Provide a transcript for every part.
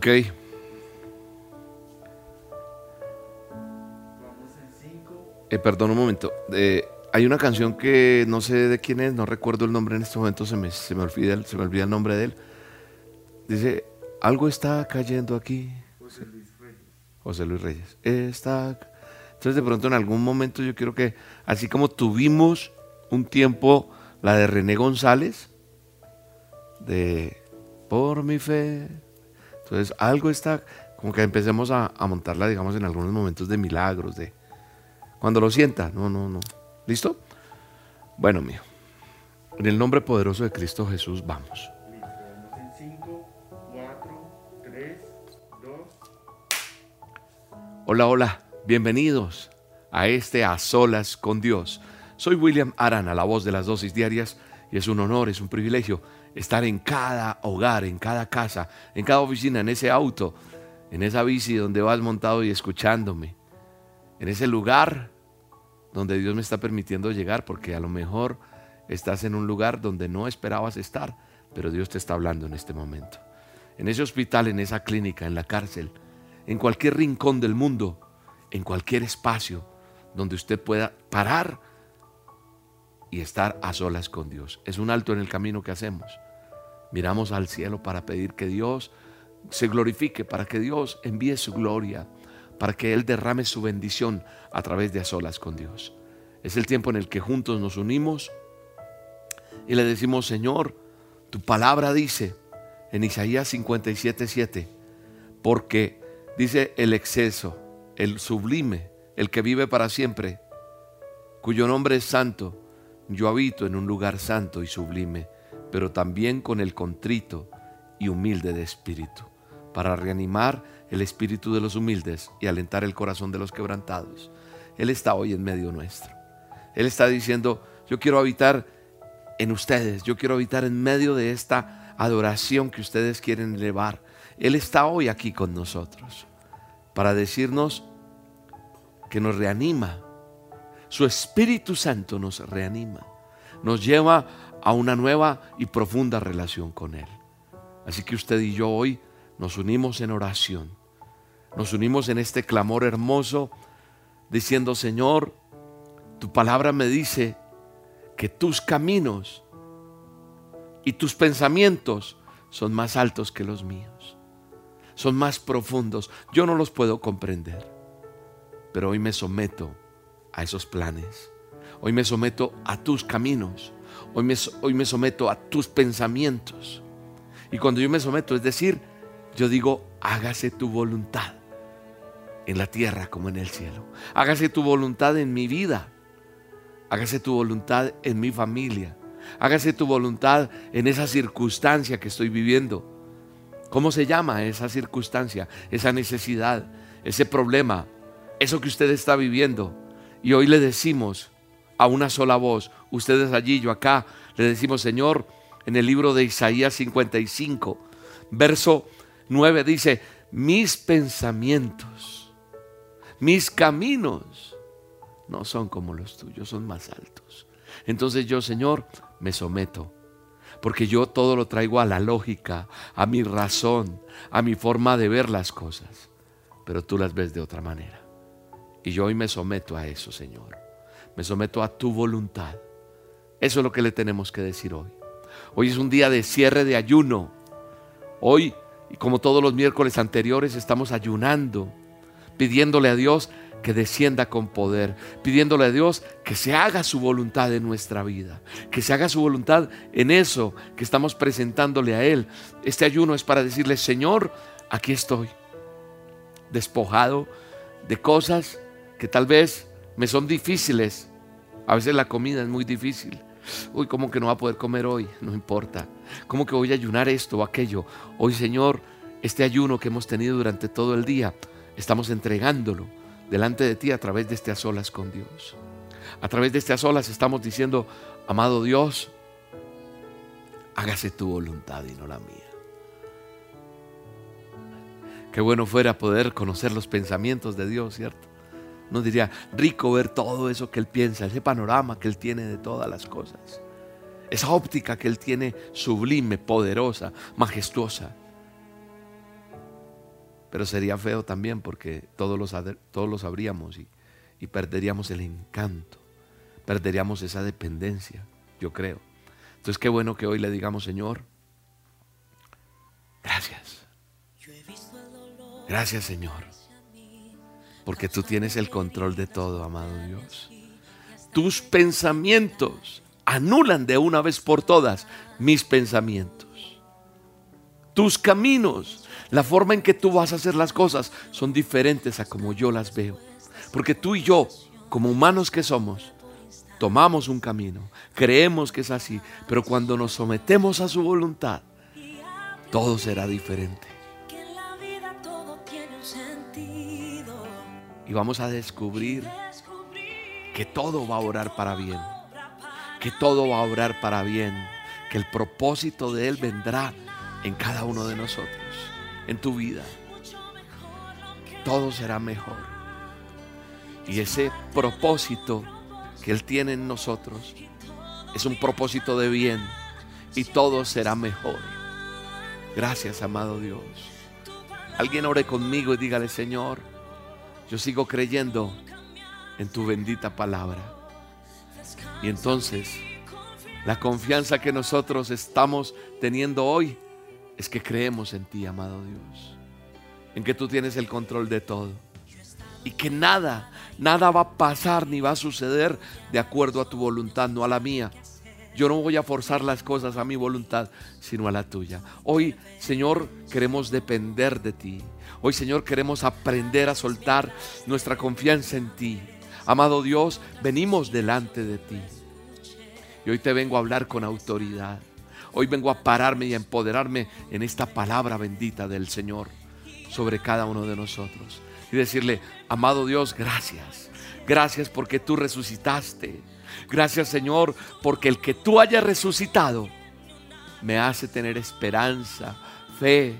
Ok. Eh, perdón un momento. Eh, hay una canción que no sé de quién es, no recuerdo el nombre en este momento, se me, se me, olvida, el- se me olvida el nombre de él. Dice, algo está cayendo aquí. José Luis Reyes. Está. Entonces de pronto en algún momento yo quiero que, así como tuvimos un tiempo la de René González, de Por mi fe. Entonces algo está, como que empecemos a, montarla, digamos, en algunos momentos de milagros, de cuando lo sienta. No, no, no. ¿Listo? Bueno, mío. En el nombre poderoso de Cristo Jesús, vamos. Listo, en 5, 4, 3, 2. Hola, hola, bienvenidos a este A Solas con Dios. Soy William Arana, la voz de las dosis diarias, y es un honor, es un privilegio estar en cada hogar, en cada casa, en cada oficina, en ese auto, en esa bici donde vas montado y escuchándome, en ese lugar donde Dios me está permitiendo llegar, porque a lo mejor estás en un lugar donde no esperabas estar, pero Dios te está hablando en este momento. En ese hospital, en esa clínica, en la cárcel, en cualquier rincón del mundo, en cualquier espacio donde usted pueda parar y estar a solas con Dios. Es un alto en el camino que hacemos. Miramos al cielo para pedir que Dios se glorifique, para que Dios envíe su gloria, para que Él derrame su bendición a través de a solas con Dios. Es el tiempo en el que juntos nos unimos y le decimos, Señor, tu palabra dice en Isaías 57, 7, porque dice el exceso, el sublime, el que vive para siempre, cuyo nombre es santo, yo habito en un lugar santo y sublime, pero también con el contrito y humilde de espíritu, para reanimar el espíritu de los humildes y alentar el corazón de los quebrantados. Él está hoy en medio nuestro. Él está diciendo, yo quiero habitar en ustedes, yo quiero habitar en medio de esta adoración que ustedes quieren elevar. Él está hoy aquí con nosotros para decirnos que nos reanima. Su Espíritu Santo nos reanima, nos lleva a una nueva y profunda relación con Él. Así que usted y yo hoy nos unimos en oración, nos unimos en este clamor hermoso, diciendo, Señor, tu palabra me dice que tus caminos y tus pensamientos son más altos que los míos, son más profundos. Yo no los puedo comprender, pero hoy me someto a esos planes. Hoy me someto a tus caminos. Hoy me, hoy me someto a tus pensamientos. Y cuando yo me someto, es decir, yo digo, hágase tu voluntad en la tierra como en el cielo. Hágase tu voluntad en mi vida. Hágase tu voluntad en mi familia. Hágase tu voluntad en esa circunstancia que estoy viviendo. ¿Cómo se llama esa circunstancia, esa necesidad, ese problema, eso que usted está viviendo? Y hoy le decimos a una sola voz, ustedes allí, yo acá, le decimos, Señor, en el libro de Isaías 55, verso 9 dice, mis pensamientos, mis caminos no son como los tuyos, son más altos. Entonces yo, Señor, me someto, porque yo todo lo traigo a la lógica, a mi razón, a mi forma de ver las cosas, pero tú las ves de otra manera. Y yo hoy me someto a eso, Señor. Me someto a tu voluntad. Eso es lo que le tenemos que decir hoy. Hoy es un día de cierre de ayuno. Hoy, y como todos los miércoles anteriores, estamos ayunando, pidiéndole a Dios que descienda con poder, pidiéndole a Dios que se haga su voluntad en nuestra vida, que se haga su voluntad en eso que estamos presentándole a Él. Este ayuno es para decirle, Señor, aquí estoy, despojado de cosas que tal vez me son difíciles. A veces la comida es muy difícil. Uy, ¿cómo que no va a poder comer hoy? No importa. ¿Cómo que voy a ayunar esto o aquello? Hoy, Señor, este ayuno que hemos tenido durante todo el día, estamos entregándolo delante de ti a través de este a solas con Dios. A través de este a solas estamos diciendo, amado Dios, hágase tu voluntad y no la mía. Qué bueno fuera poder conocer los pensamientos de Dios, ¿cierto? Nos diría, rico ver todo eso que Él piensa, ese panorama que Él tiene de todas las cosas. Esa óptica que Él tiene sublime, poderosa, majestuosa. Pero sería feo también porque todos lo, todos sabríamos y, y perderíamos el encanto, perderíamos esa dependencia, yo creo. Entonces qué bueno que hoy le digamos, Señor, gracias. Gracias, Señor. Porque tú tienes el control de todo, amado Dios. Tus pensamientos anulan de una vez por todas mis pensamientos. Tus caminos, la forma en que tú vas a hacer las cosas son diferentes a como yo las veo. Porque tú y yo, como humanos que somos, tomamos un camino, creemos que es así, pero cuando nos sometemos a su voluntad, todo será diferente. Y vamos a descubrir que todo va a orar para bien, que todo va a orar para bien, que el propósito de Él vendrá en cada uno de nosotros, en tu vida. Todo será mejor. Y ese propósito que Él tiene en nosotros es un propósito de bien y todo será mejor. Gracias, amado Dios. Alguien ore conmigo y dígale, Señor, yo sigo creyendo en tu bendita palabra. Y entonces, la confianza que nosotros estamos teniendo hoy es que creemos en ti, amado Dios. En que tú tienes el control de todo. Y que nada, nada va a pasar ni va a suceder de acuerdo a tu voluntad, no a la mía. Yo no voy a forzar las cosas a mi voluntad, sino a la tuya. Hoy, Señor, queremos depender de ti. Hoy, Señor, queremos aprender a soltar nuestra confianza en ti. Amado Dios, venimos delante de ti. Y hoy te vengo a hablar con autoridad. Hoy vengo a pararme y a empoderarme en esta palabra bendita del Señor sobre cada uno de nosotros. Y decirle, amado Dios, gracias. Gracias porque tú resucitaste. Gracias Señor porque el que tú hayas resucitado me hace tener esperanza, fe.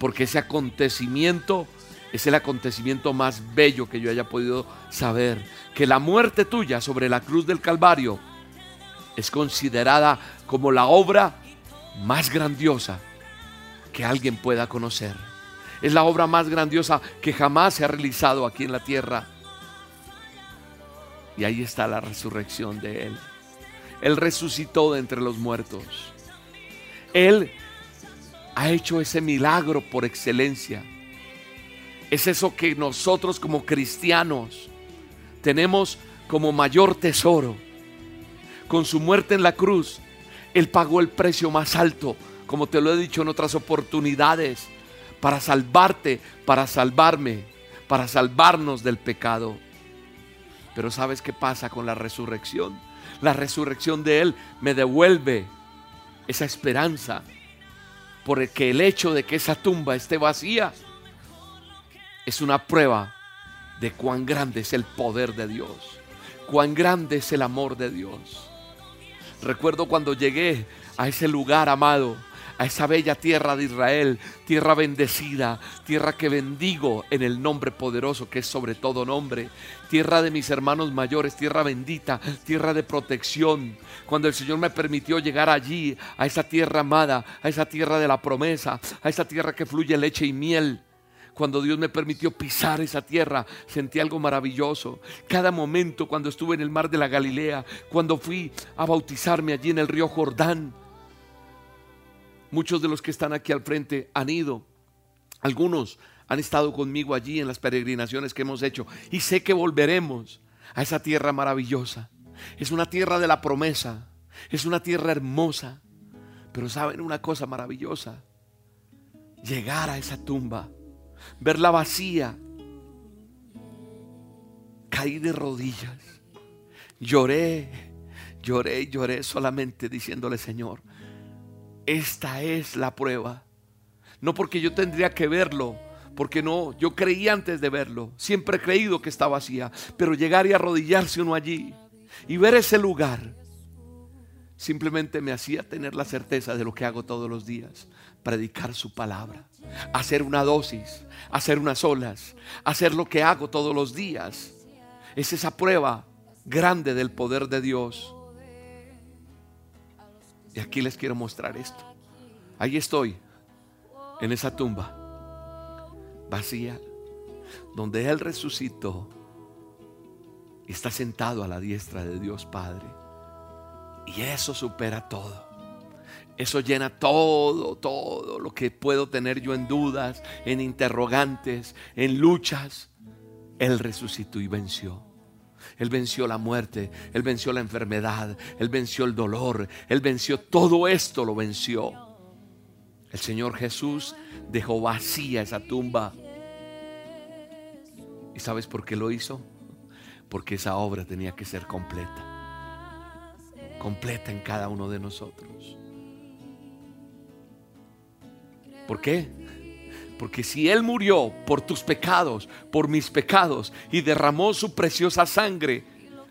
Porque ese acontecimiento es el acontecimiento más bello que yo haya podido saber. Que la muerte tuya sobre la cruz del Calvario es considerada como la obra más grandiosa que alguien pueda conocer. Es la obra más grandiosa que jamás se ha realizado aquí en la tierra. Y ahí está la resurrección de Él. Él resucitó de entre los muertos. Él ha hecho ese milagro por excelencia. Es eso que nosotros como cristianos tenemos como mayor tesoro con su muerte en la cruz, Él pagó el precio más alto, como te lo he dicho en otras oportunidades, para salvarte, para salvarme, para salvarnos del pecado. Pero ¿sabes qué pasa con la resurrección? La resurrección de Él me devuelve esa esperanza, porque el hecho de que esa tumba esté vacía es una prueba de cuán grande es el poder de Dios, cuán grande es el amor de Dios. Recuerdo cuando llegué a ese lugar amado, a esa bella tierra de Israel, tierra bendecida, tierra que bendigo en el nombre poderoso que es sobre todo nombre, tierra de mis hermanos mayores, tierra bendita, tierra de protección. Cuando el Señor me permitió llegar allí, a esa tierra amada, a esa tierra de la promesa, a esa tierra que fluye leche y miel cuando Dios me permitió pisar esa tierra, sentí algo maravilloso. Cada momento cuando estuve en el mar de la Galilea, cuando fui a bautizarme allí en el río Jordán. Muchos de los que están aquí al frente han ido. Algunos han estado conmigo allí en las peregrinaciones que hemos hecho. Y sé que volveremos a esa tierra maravillosa. Es una tierra de la promesa. Es una tierra hermosa. Pero saben una cosa maravillosa. Llegar a esa tumba verla vacía, caí de rodillas, lloré, lloré, lloré solamente diciéndole, Señor, esta es la prueba. No porque yo tendría que verlo, porque no, yo creí antes de verlo, siempre he creído que está vacía, pero llegar y arrodillarse uno allí y ver ese lugar, simplemente me hacía tener la certeza de lo que hago todos los días, predicar su palabra, hacer una dosis, hacer unas olas, hacer lo que hago todos los días. Es esa prueba grande del poder de Dios. Y aquí les quiero mostrar esto. Ahí estoy, en esa tumba, vacía, donde Él resucitó y está sentado a la diestra de Dios Padre. Y eso supera todo. Eso llena todo, todo lo que puedo tener yo en dudas, en interrogantes, en luchas. Él resucitó y venció. Él venció la muerte, Él venció la enfermedad, Él venció el dolor, Él venció todo esto, lo venció. El Señor Jesús dejó vacía esa tumba. ¿Y sabes por qué lo hizo? Porque esa obra tenía que ser completa. Completa en cada uno de nosotros. ¿Por qué? Porque si Él murió por tus pecados, por mis pecados, y derramó su preciosa sangre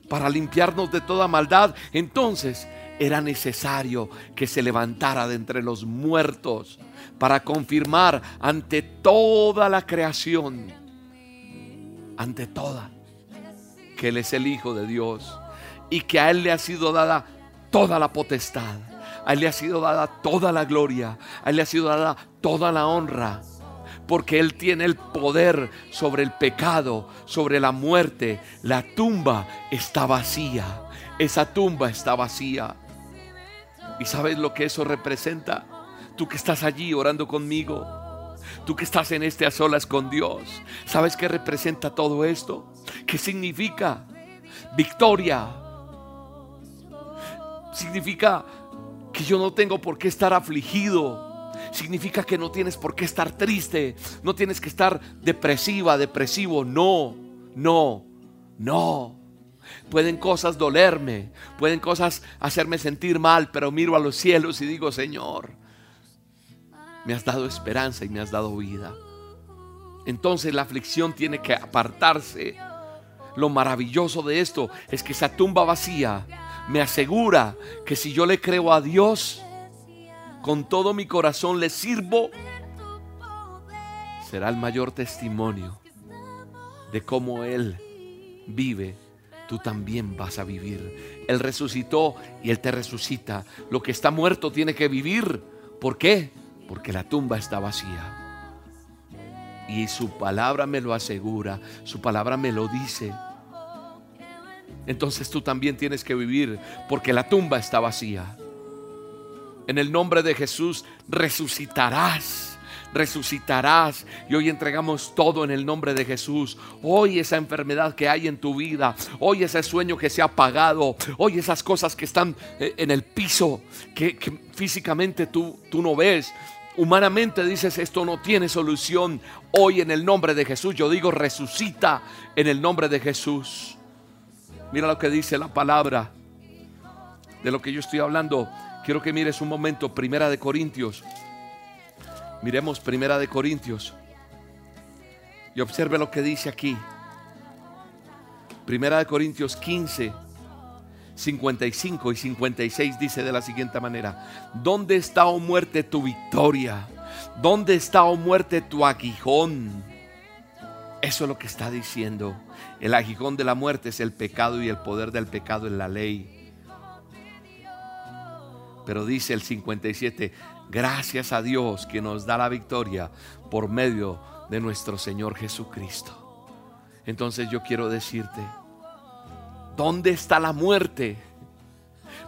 para limpiarnos de toda maldad, entonces era necesario que se levantara de entre los muertos para confirmar ante toda la creación, ante toda, que Él es el Hijo de Dios y que a Él le ha sido dada toda la potestad, a Él le ha sido dada toda la gloria, a Él le ha sido dada toda la honra porque Él tiene el poder sobre el pecado, sobre la muerte. La tumba está vacía. Esa tumba está vacía. ¿Y sabes lo que eso representa? Tú que estás allí orando conmigo, tú que estás en este a solas con Dios, ¿sabes qué representa todo esto? ¿Qué significa? Victoria. Significa que yo no tengo por qué estar afligido significa que no tienes por qué estar triste, no tienes que estar depresiva, depresivo, no, no, no. Pueden cosas dolerme, pueden cosas hacerme sentir mal, pero miro a los cielos y digo, Señor, me has dado esperanza y me has dado vida. Entonces la aflicción tiene que apartarse. Lo maravilloso de esto es que esa tumba vacía me asegura que si yo le creo a Dios, con todo mi corazón le sirvo, será el mayor testimonio de cómo Él vive. Tú también vas a vivir. Él resucitó y Él te resucita. Lo que está muerto tiene que vivir. ¿Por qué? Porque la tumba está vacía. Y su palabra me lo asegura, su palabra me lo dice. Entonces tú también tienes que vivir porque la tumba está vacía. En el nombre de Jesús resucitarás resucitarás. Y hoy entregamos todo en el nombre de Jesús. Hoy esa enfermedad que hay en tu vida, hoy ese sueño que se ha apagado, hoy esas cosas que están eh, en el piso, que, físicamente tú, tú no ves. Humanamente dices, esto no tiene solución. Hoy en el nombre de Jesús, yo digo, resucita en el nombre de Jesús. Mira lo que dice la palabra de lo que yo estoy hablando. Quiero que mires un momento, Primera de Corintios. Miremos Primera de Corintios. Y observe lo que dice aquí. Primera de Corintios 15, 55 y 56 dice de la siguiente manera, ¿dónde está, oh muerte, tu victoria? ¿Dónde está, oh muerte, tu aguijón? Eso es lo que está diciendo. El aguijón de la muerte es el pecado y el poder del pecado en la ley. Pero dice el 57, gracias a Dios que nos da la victoria por medio de nuestro Señor Jesucristo. Entonces yo quiero decirte, ¿dónde está la muerte?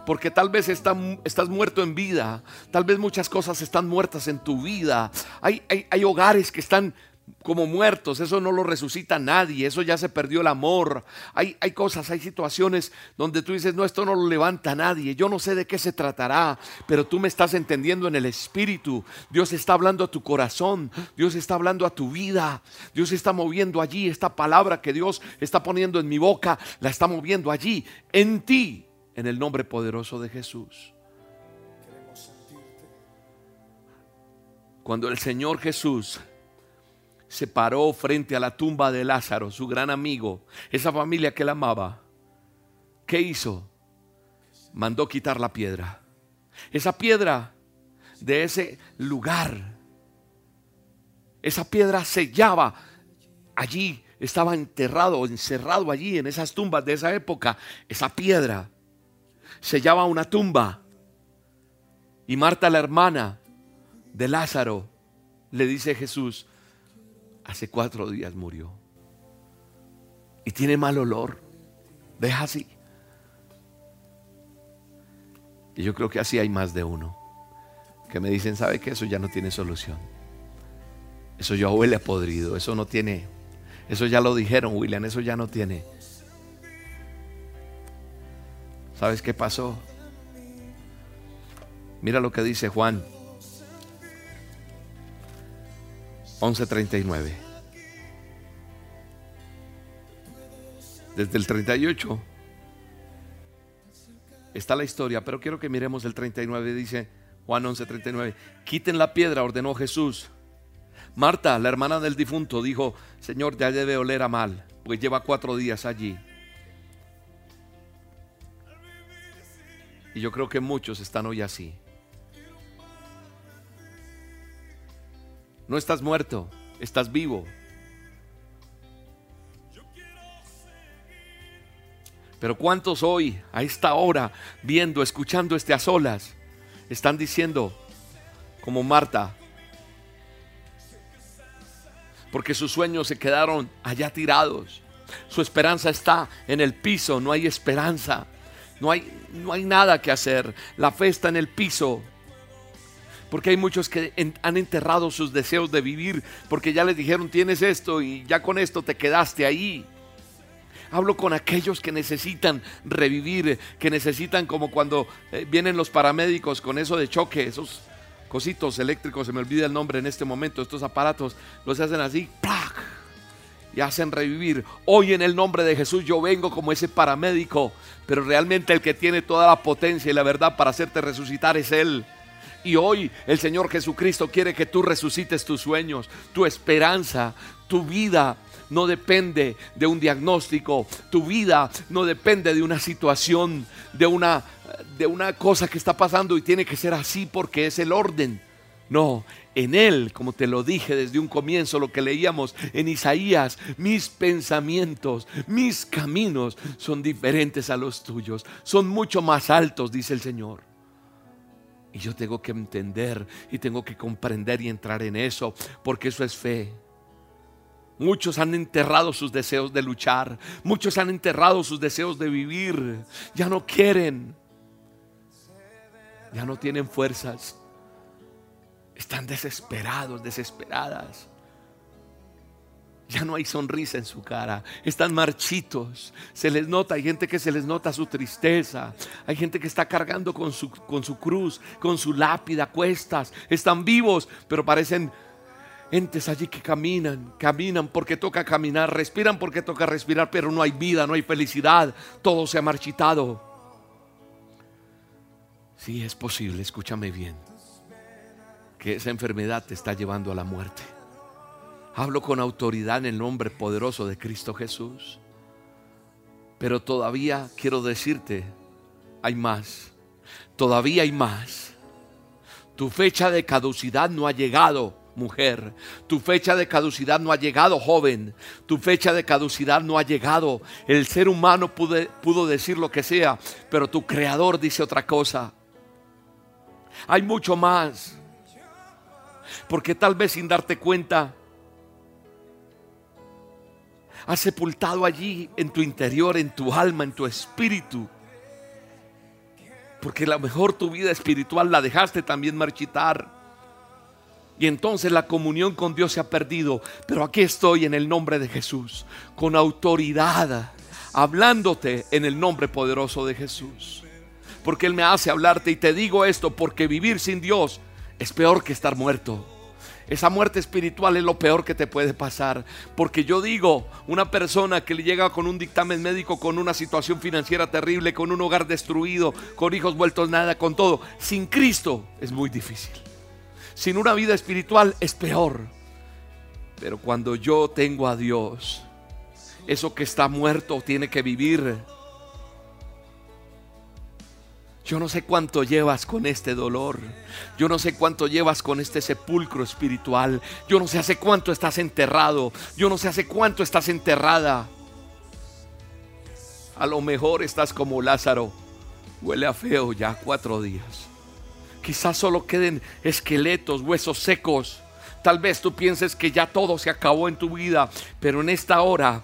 Porque tal vez estás muerto en vida, tal vez muchas cosas están muertas en tu vida. Hay, hay, hay hogares que están como muertos, eso no lo resucita nadie, eso ya se perdió el amor. Hay, hay, cosas, hay situaciones donde tú dices, no, esto no lo levanta nadie, yo no sé de qué se tratará, pero tú me estás entendiendo en el espíritu. Dios está hablando a tu corazón, Dios está hablando a tu vida, Dios está moviendo allí, esta palabra que Dios está poniendo en mi boca, la está moviendo allí, en ti, en el nombre poderoso de Jesús. Cuando el Señor Jesús se paró frente a la tumba de Lázaro, su gran amigo, esa familia que él amaba. ¿Qué hizo? Mandó quitar la piedra. Esa piedra de ese lugar, esa piedra sellaba allí, estaba enterrado, encerrado allí en esas tumbas de esa época. Esa piedra sellaba una tumba. Y Marta, la hermana de Lázaro, le dice a Jesús, Hace cuatro días murió. Y tiene mal olor. Deja así. Y yo creo que así hay más de uno. Que me dicen, ¿sabe que eso ya no tiene solución? Eso ya huele a podrido. Eso no tiene. Eso ya lo dijeron, William. Eso ya no tiene. ¿Sabes qué pasó? Mira lo que dice Juan 11:39. Desde el 38 está la historia, pero quiero que miremos el 39. Dice Juan 11:39. Quiten la piedra, ordenó Jesús. Marta, la hermana del difunto, dijo, Señor, ya debe oler a mal, pues lleva cuatro días allí. Y yo creo que muchos están hoy así. No estás muerto, estás vivo. Pero ¿cuántos hoy, a esta hora, viendo, escuchando este a solas, están diciendo, como Marta, porque sus sueños se quedaron allá tirados, su esperanza está en el piso, no hay esperanza, no hay, no hay nada que hacer, la fe está en el piso. Porque hay muchos que han enterrado sus deseos de vivir porque ya les dijeron tienes esto y ya con esto te quedaste ahí. Hablo con aquellos que necesitan revivir, que necesitan como cuando eh, vienen los paramédicos con eso de choque, esos cositos eléctricos, se me olvida el nombre en este momento, estos aparatos los hacen así, ¡plac! y hacen revivir. Hoy en el nombre de Jesús yo vengo como ese paramédico, pero realmente el que tiene toda la potencia y la verdad para hacerte resucitar es Él. Y hoy el Señor Jesucristo quiere que tú resucites tus sueños, tu esperanza, tu vida no depende de un diagnóstico, tu vida no depende de una situación, de una, de una cosa que está pasando y tiene que ser así porque es el orden. No, en Él, como te lo dije desde un comienzo, lo que leíamos en Isaías, mis pensamientos, mis caminos son diferentes a los tuyos, son mucho más altos, dice el Señor. Y yo tengo que entender y tengo que comprender y entrar en eso, porque eso es fe. Muchos han enterrado sus deseos de luchar, muchos han enterrado sus deseos de vivir, ya no quieren, ya no tienen fuerzas, están desesperados, desesperadas. Ya no hay sonrisa en su cara. Están marchitos. Se les nota, hay gente que se les nota su tristeza. Hay gente que está cargando con su, con su cruz, con su lápida, cuestas. Están vivos, pero parecen entes allí que caminan, caminan porque toca caminar, respiran porque toca respirar, pero no hay vida, no hay felicidad. Todo se ha marchitado. Sí, es posible, escúchame bien, que esa enfermedad te está llevando a la muerte. Hablo con autoridad en el nombre poderoso de Cristo Jesús. Pero todavía quiero decirte, hay más. Todavía hay más. Tu fecha de caducidad no ha llegado, mujer. Tu fecha de caducidad no ha llegado, joven. Tu fecha de caducidad no ha llegado. El ser humano pudo decir lo que sea, pero tu creador dice otra cosa. Hay mucho más. Porque tal vez sin darte cuenta, has sepultado allí en tu interior, en tu alma, en tu espíritu. Porque a lo mejor tu vida espiritual la dejaste también marchitar. Y entonces la comunión con Dios se ha perdido. Pero aquí estoy en el nombre de Jesús, con autoridad, hablándote en el nombre poderoso de Jesús. Porque Él me hace hablarte y te digo esto porque vivir sin Dios es peor que estar muerto. Esa muerte espiritual es lo peor que te puede pasar. Porque yo digo, una persona que le llega con un dictamen médico, con una situación financiera terrible, con un hogar destruido, con hijos vueltos nada, con todo, sin Cristo es muy difícil. Sin una vida espiritual es peor. Pero cuando yo tengo a Dios, eso que está muerto tiene que vivir. Yo no sé cuánto llevas con este dolor. Yo no sé cuánto llevas con este sepulcro espiritual. Yo no sé hace cuánto estás enterrado. Yo no sé hace cuánto estás enterrada. A lo mejor estás como Lázaro. Huele a feo ya cuatro días. Quizás solo queden esqueletos, huesos secos. Tal vez tú pienses que ya todo se acabó en tu vida, pero en esta hora,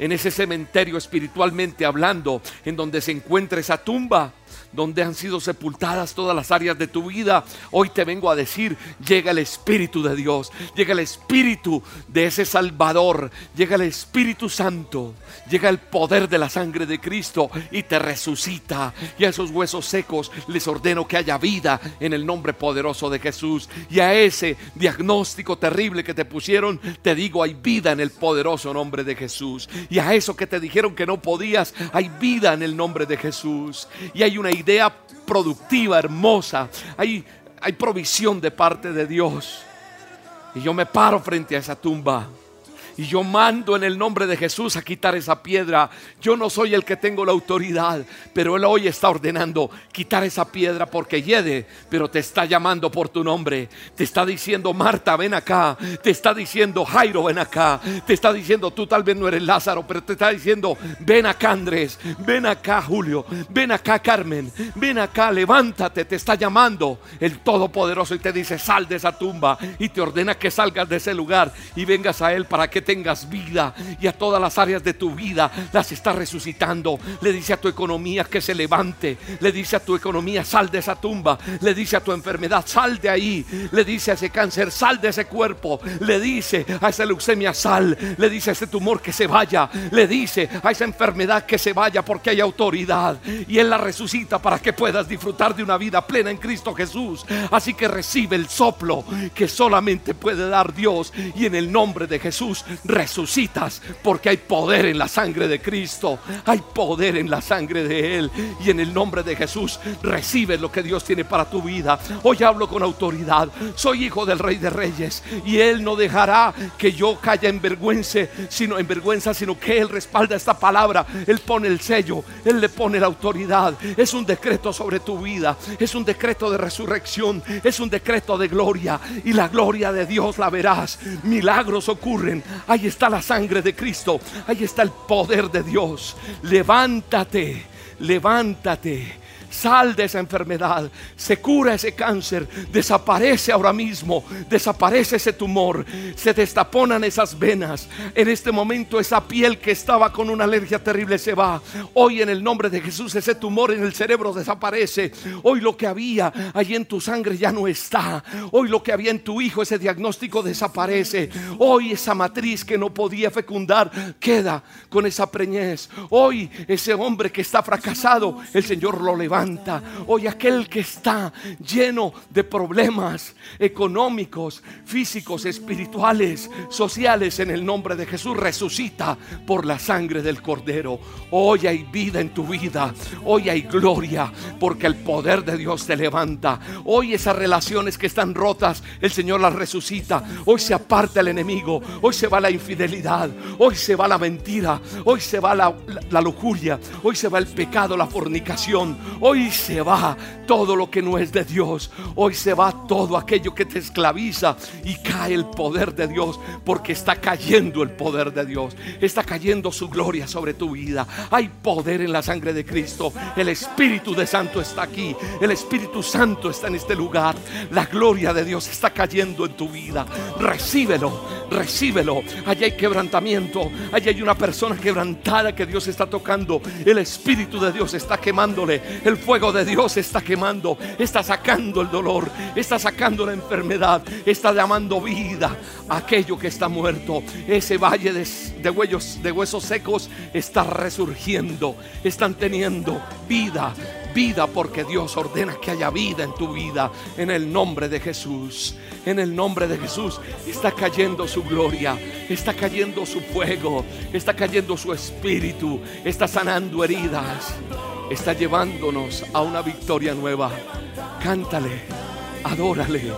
en ese cementerio espiritualmente hablando, en donde se encuentra esa tumba, donde han sido sepultadas todas las áreas de tu vida, hoy te vengo a decir, llega el Espíritu de Dios, llega el Espíritu de ese Salvador, llega el Espíritu Santo, llega el poder de la sangre de Cristo y te resucita. Y a esos huesos secos les ordeno que haya vida en el nombre poderoso de Jesús. Y a ese diagnóstico terrible que te pusieron, te digo, hay vida en el poderoso nombre de Jesús. Y a eso que te dijeron que no podías, hay vida en el nombre de Jesús. Y hay una idea productiva, hermosa. Hay, hay provisión de parte de Dios. Y yo me paro frente a esa tumba. Y yo mando en el nombre de Jesús a quitar esa piedra. Yo no soy el que tengo la autoridad, pero Él hoy está ordenando quitar esa piedra porque hiede, pero te está llamando por tu nombre. Te está diciendo, Marta, ven acá. Te está diciendo, Jairo, ven acá. Te está diciendo, tú tal vez no eres Lázaro, pero te está diciendo, ven acá Andrés, ven acá Julio, ven acá Carmen, ven acá, levántate. Te está llamando el Todopoderoso y te dice, sal de esa tumba y te ordena que salgas de ese lugar y vengas a Él para que tengas vida y a todas las áreas de tu vida las está resucitando. Le dice a tu economía que se levante. Le dice a tu economía, sal de esa tumba. Le dice a tu enfermedad, sal de ahí. Le dice a ese cáncer, sal de ese cuerpo. Le dice a esa leucemia, sal. Le dice a ese tumor que se vaya. Le dice a esa enfermedad que se vaya porque hay autoridad. Y Él la resucita para que puedas disfrutar de una vida plena en Cristo Jesús. Así que recibe el soplo que solamente puede dar Dios. Y en el nombre de Jesús resucitas porque hay poder en la sangre de Cristo, hay poder en la sangre de Él y en el nombre de Jesús recibes lo que Dios tiene para tu vida. Hoy hablo con autoridad, soy hijo del Rey de Reyes y Él no dejará que yo caiga en vergüenza, sino en vergüenza, sino que Él respalda esta palabra, Él pone el sello, Él le pone la autoridad. Es un decreto sobre tu vida, es un decreto de resurrección, es un decreto de gloria y la gloria de Dios la verás. Milagros ocurren, Ahí está la sangre de Cristo. Ahí está el poder de Dios. Levántate, levántate. Sal de esa enfermedad, se cura ese cáncer, desaparece ahora mismo, desaparece ese tumor, se destaponan esas venas. En este momento esa piel que estaba con una alergia terrible se va. Hoy en el nombre de Jesús ese tumor en el cerebro desaparece. Hoy lo que había allí en tu sangre ya no está. Hoy lo que había en tu hijo, ese diagnóstico desaparece. Hoy esa matriz que no podía fecundar queda con esa preñez. Hoy ese hombre que está fracasado, el Señor lo levanta Hoy aquel que está lleno de problemas económicos, físicos, espirituales, sociales, en el nombre de Jesús, resucita por la sangre del Cordero. Hoy hay vida en tu vida. Hoy hay gloria porque el poder de Dios te levanta. Hoy esas relaciones que están rotas, el Señor las resucita. Hoy se aparta el enemigo. Hoy se va la infidelidad. Hoy se va la mentira. Hoy se va la, la lujuria. Hoy se va el pecado, la fornicación. Hoy se va todo lo que no es de Dios. Hoy se va todo aquello que te esclaviza y cae el poder de Dios porque está cayendo el poder de Dios. Está cayendo su gloria sobre tu vida. Hay poder en la sangre de Cristo. El Espíritu de Santo está aquí. El Espíritu Santo está en este lugar. La gloria de Dios está cayendo en tu vida. Recíbelo, recíbelo. Allí hay quebrantamiento. Allí hay una persona quebrantada que Dios está tocando. El Espíritu de Dios está quemándole. El fuego de Dios está quemando, está sacando el dolor, está sacando la enfermedad, está llamando vida a aquello que está muerto. Ese valle de, huellos, de huesos secos está resurgiendo, están teniendo vida, vida porque Dios ordena que haya vida en tu vida. En el nombre de Jesús. En el nombre de Jesús. Está cayendo su gloria, está cayendo su fuego, está cayendo su espíritu, está sanando heridas. Está llevándonos a una victoria nueva. Cántale, adórale,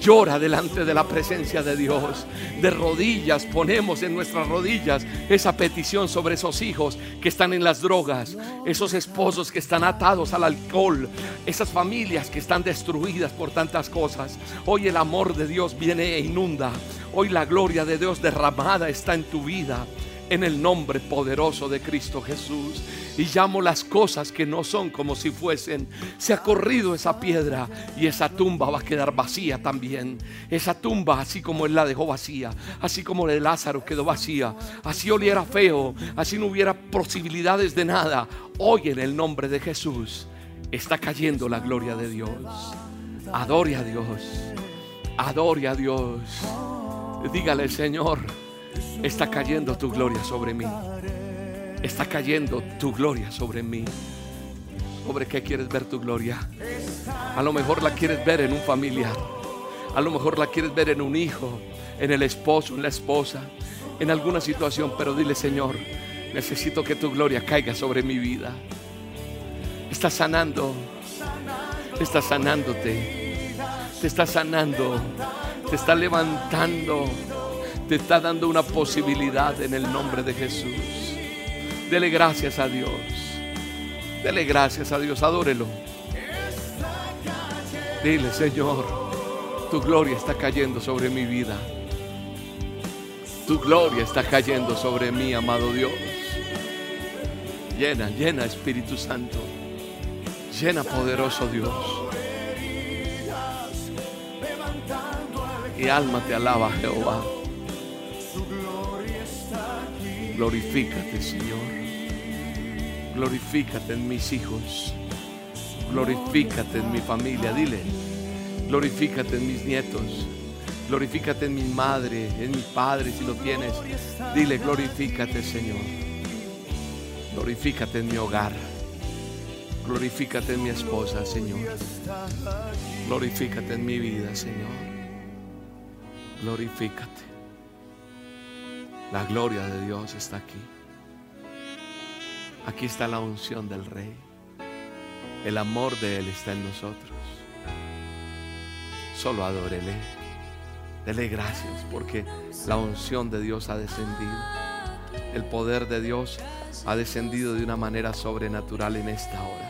llora delante de la presencia de Dios. De rodillas ponemos en nuestras rodillas esa petición sobre esos hijos que están en las drogas, esos esposos que están atados al alcohol, esas familias que están destruidas por tantas cosas. Hoy el amor de Dios viene e inunda. Hoy la gloria de Dios derramada está en tu vida en el nombre poderoso de Cristo Jesús. Y llamo las cosas que no son como si fuesen. Se ha corrido esa piedra y esa tumba va a quedar vacía también. Esa tumba, así como Él la dejó vacía, así como de Lázaro quedó vacía, así oliera feo, así no hubiera posibilidades de nada. Hoy en el nombre de Jesús está cayendo la gloria de Dios. Adore a Dios. Adore a Dios. Dígale, Señor, está cayendo tu gloria sobre mí. Está cayendo tu gloria sobre mí. ¿Sobre qué quieres ver tu gloria? A lo mejor la quieres ver en un familiar. A lo mejor la quieres ver en un hijo, en el esposo, en la esposa, en alguna situación. Pero dile, Señor, necesito que tu gloria caiga sobre mi vida. Está sanando. Está sanándote. Te está sanando. Te está levantando. Te está dando una posibilidad en el nombre de Jesús. Dele gracias a Dios. Dele gracias a Dios. Adórelo. Dile, Señor, tu gloria está cayendo sobre mi vida. Tu gloria está cayendo sobre mí, amado Dios. Llena, llena, Espíritu Santo. Llena, poderoso Dios. Y alma te alaba, Jehová. Glorifícate, Señor. Glorifícate en mis hijos. Glorifícate en mi familia. Dile, glorifícate en mis nietos. Glorifícate en mi madre, en mi padre, si lo tienes. Dile, glorifícate, Señor. Glorifícate en mi hogar. Glorifícate en mi esposa, Señor. Glorifícate en mi vida, Señor. Glorifícate. La gloria de Dios está aquí. Aquí está la unción del Rey. El amor de Él está en nosotros. Solo adórele. Dele gracias porque la unción de Dios ha descendido. El poder de Dios ha descendido de una manera sobrenatural en esta hora.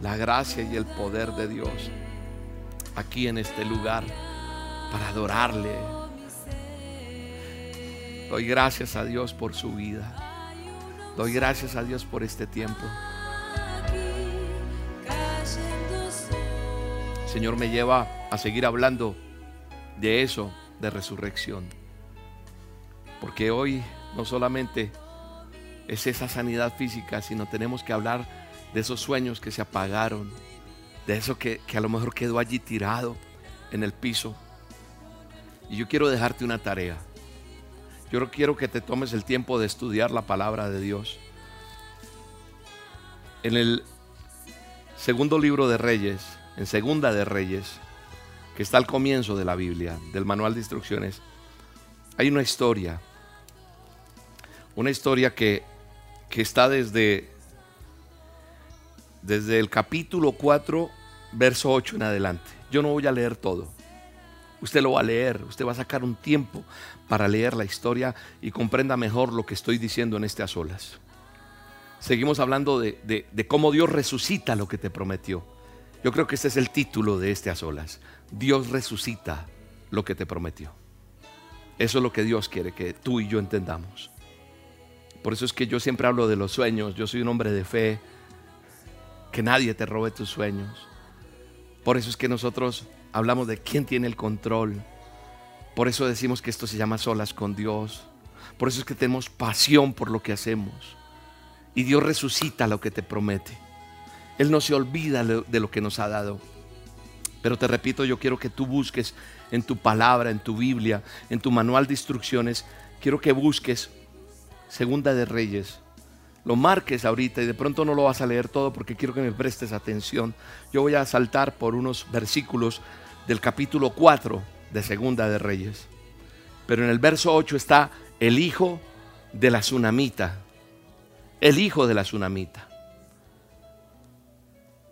La gracia y el poder de Dios aquí en este lugar para adorarle. Doy gracias a Dios por su vida. Doy gracias a Dios por este tiempo. Señor me lleva a seguir hablando de eso, de resurrección. Porque hoy no solamente es esa sanidad física, sino tenemos que hablar de esos sueños que se apagaron, de eso que, que a lo mejor quedó allí tirado en el piso. Y yo quiero dejarte una tarea. Yo quiero que te tomes el tiempo de estudiar la palabra de Dios. En el segundo libro de Reyes, en Segunda de Reyes, que está al comienzo de la Biblia, del manual de instrucciones, hay una historia. Una historia que, que está desde, desde el capítulo 4, verso 8 en adelante. Yo no voy a leer todo. Usted lo va a leer, usted va a sacar un tiempo para leer la historia y comprenda mejor lo que estoy diciendo en este a solas. Seguimos hablando de, de, cómo Dios resucita lo que te prometió. Yo creo que este es el título de este a solas. Dios resucita lo que te prometió. Eso es lo que Dios quiere que tú y yo entendamos. Por eso es que yo siempre hablo de los sueños. Yo soy un hombre de fe. Que nadie te robe tus sueños. Por eso es que nosotros hablamos de quién tiene el control. Por eso decimos que esto se llama solas con Dios. Por eso es que tenemos pasión por lo que hacemos. Y Dios resucita lo que te promete. Él no se olvida de lo que nos ha dado. Pero te repito, yo quiero que tú busques en tu palabra, en tu Biblia, en tu manual de instrucciones, quiero que busques Segunda de Reyes. Lo marques ahorita y de pronto no lo vas a leer todo porque quiero que me prestes atención. Yo voy a saltar por unos versículos del capítulo 4 de Segunda de Reyes. Pero en el verso 8 está el hijo de la tsunamita. El hijo de la tsunamita.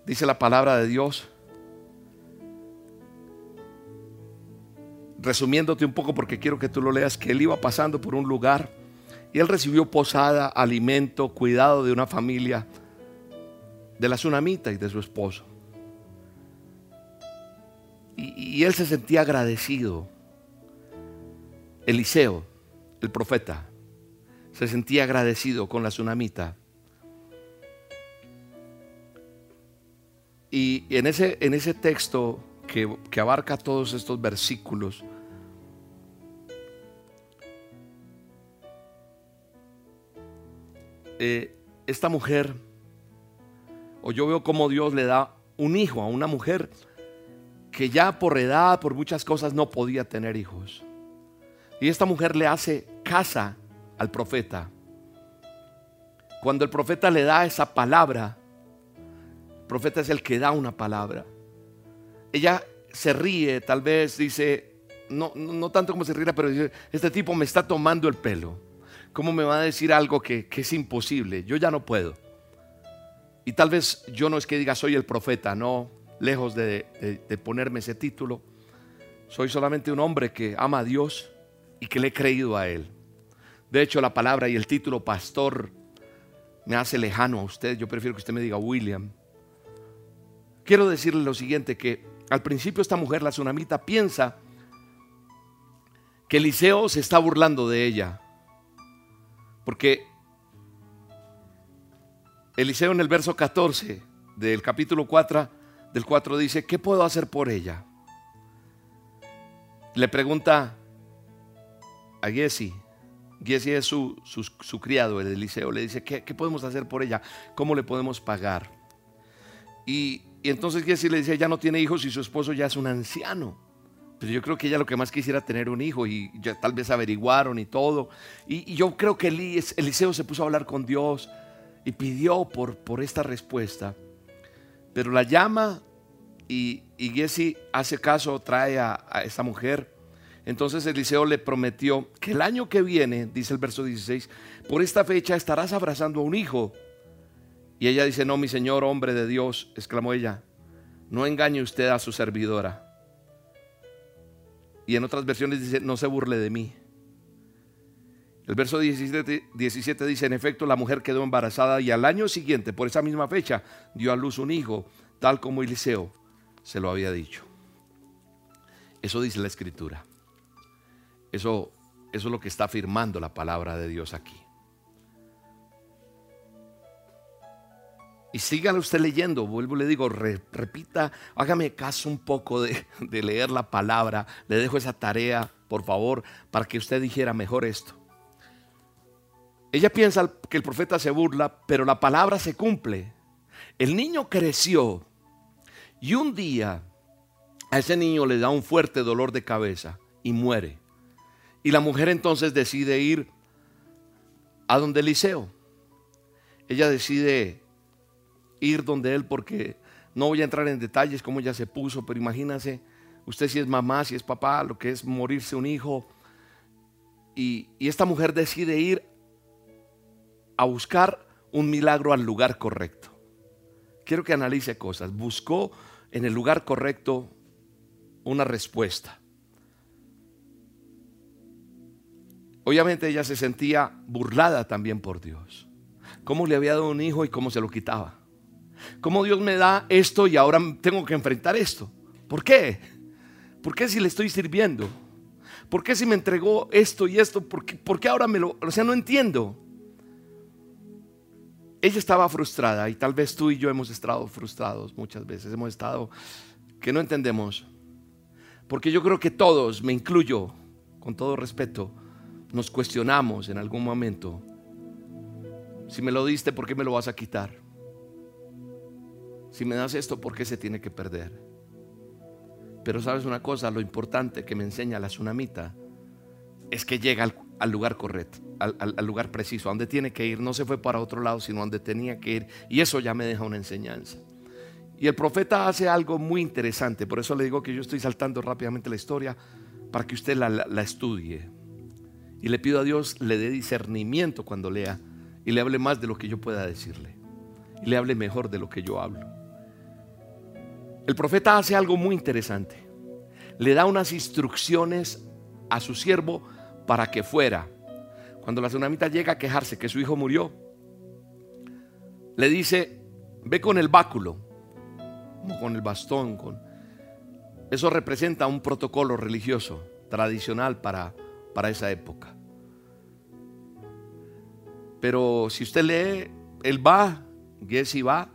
Dice la palabra de Dios. Resumiéndote un poco porque quiero que tú lo leas, que él iba pasando por un lugar y él recibió posada, alimento, cuidado de una familia de la tsunamita y de su esposo. Y, él se sentía agradecido. Eliseo, el profeta, se sentía agradecido con la tsunamita. Y en ese, en ese texto que, que abarca todos estos versículos, eh, esta mujer, o yo veo como Dios le da un hijo a una mujer que ya por edad, por muchas cosas, no podía tener hijos. Y esta mujer le hace casa al profeta. Cuando el profeta le da esa palabra, el profeta es el que da una palabra. Ella se ríe, tal vez dice, no, no tanto como se ríe, pero dice, este tipo me está tomando el pelo. ¿Cómo me va a decir algo que, que es imposible? Yo ya no puedo. Y tal vez yo no es que diga soy el profeta, no, lejos de, ponerme ese título. Soy solamente un hombre que ama a Dios y que le he creído a Él. De hecho, la palabra y el título pastor me hace lejano a usted. Yo prefiero que usted me diga William. Quiero decirle lo siguiente, que al principio esta mujer, la tsunamita, piensa que Eliseo se está burlando de ella. Porque Eliseo en el verso 14 del capítulo 4 del 4 dice, ¿qué puedo hacer por ella? Le pregunta a Giesi, Giesi es su, su, criado, el Eliseo, le dice, ¿qué, podemos hacer por ella? ¿Cómo le podemos pagar? Y, entonces Giesi le dice, ella no tiene hijos y su esposo ya es un anciano. Pero yo creo que ella lo que más quisiera tener un hijo y ya tal vez averiguaron y todo. Y, yo creo que Eliseo se puso a hablar con Dios y pidió por, por esta respuesta. Pero la llama y, y hace caso, trae a, a esta mujer. Entonces Eliseo le prometió que el año que viene, dice el verso 16, por esta fecha estarás abrazando a un hijo. Y ella dice, no, mi señor, hombre de Dios, exclamó ella, no engañe usted a su servidora. Y en otras versiones dice, no se burle de mí. El verso 17, 17, dice, en efecto, la mujer quedó embarazada y al año siguiente, por esa misma fecha, dio a luz un hijo, tal como Eliseo se lo había dicho. Eso dice la escritura. Eso, eso es lo que está afirmando la palabra de Dios aquí. Y sígale usted leyendo, vuelvo le digo, repita, hágame caso un poco de leer la palabra. Le dejo esa tarea, por favor, para que usted dijera mejor esto. Ella piensa que el profeta se burla, pero la palabra se cumple. El niño creció y un día a ese niño le da un fuerte dolor de cabeza y muere. Y la mujer entonces decide ir a donde Eliseo. Ella decide ir donde él porque no voy a entrar en detalles cómo ella se puso, pero imagínense, usted si es mamá, si es papá, lo que es morirse un hijo. Y, y esta mujer decide ir a buscar un milagro al lugar correcto. Quiero que analice cosas. Buscó en el lugar correcto una respuesta. Obviamente ella se sentía burlada también por Dios. ¿Cómo le había dado un hijo y cómo se lo quitaba? ¿Cómo Dios me da esto y ahora tengo que enfrentar esto? ¿Por qué? ¿Por qué si le estoy sirviendo? ¿Por qué si me entregó esto y esto? ¿Por qué, por qué ahora me lo... O sea, no entiendo ella estaba frustrada y tal vez tú y yo hemos estado frustrados muchas veces, hemos estado que no entendemos. Porque yo creo que todos, me incluyo, con todo respeto, nos cuestionamos en algún momento. Si me lo diste, ¿por qué me lo vas a quitar? Si me das esto, ¿por qué se tiene que perder? Pero sabes una cosa, lo importante que me enseña la tsunamita es que llega al, al lugar correcto al, lugar preciso, a donde tiene que ir. No se fue para otro lado, sino donde tenía que ir. Y eso ya me deja una enseñanza. Y el profeta hace algo muy interesante. Por eso le digo que yo estoy saltando rápidamente la historia para que usted la, la estudie. Y le pido a Dios le dé discernimiento cuando lea y le hable más de lo que yo pueda decirle. Y le hable mejor de lo que yo hablo. El profeta hace algo muy interesante. Le da unas instrucciones a su siervo para que fuera cuando la tsunamita llega a quejarse que su hijo murió, le dice, ve con el báculo, con el bastón, con... Eso representa un protocolo religioso tradicional para, para esa época. Pero si usted lee, él va, Jesse va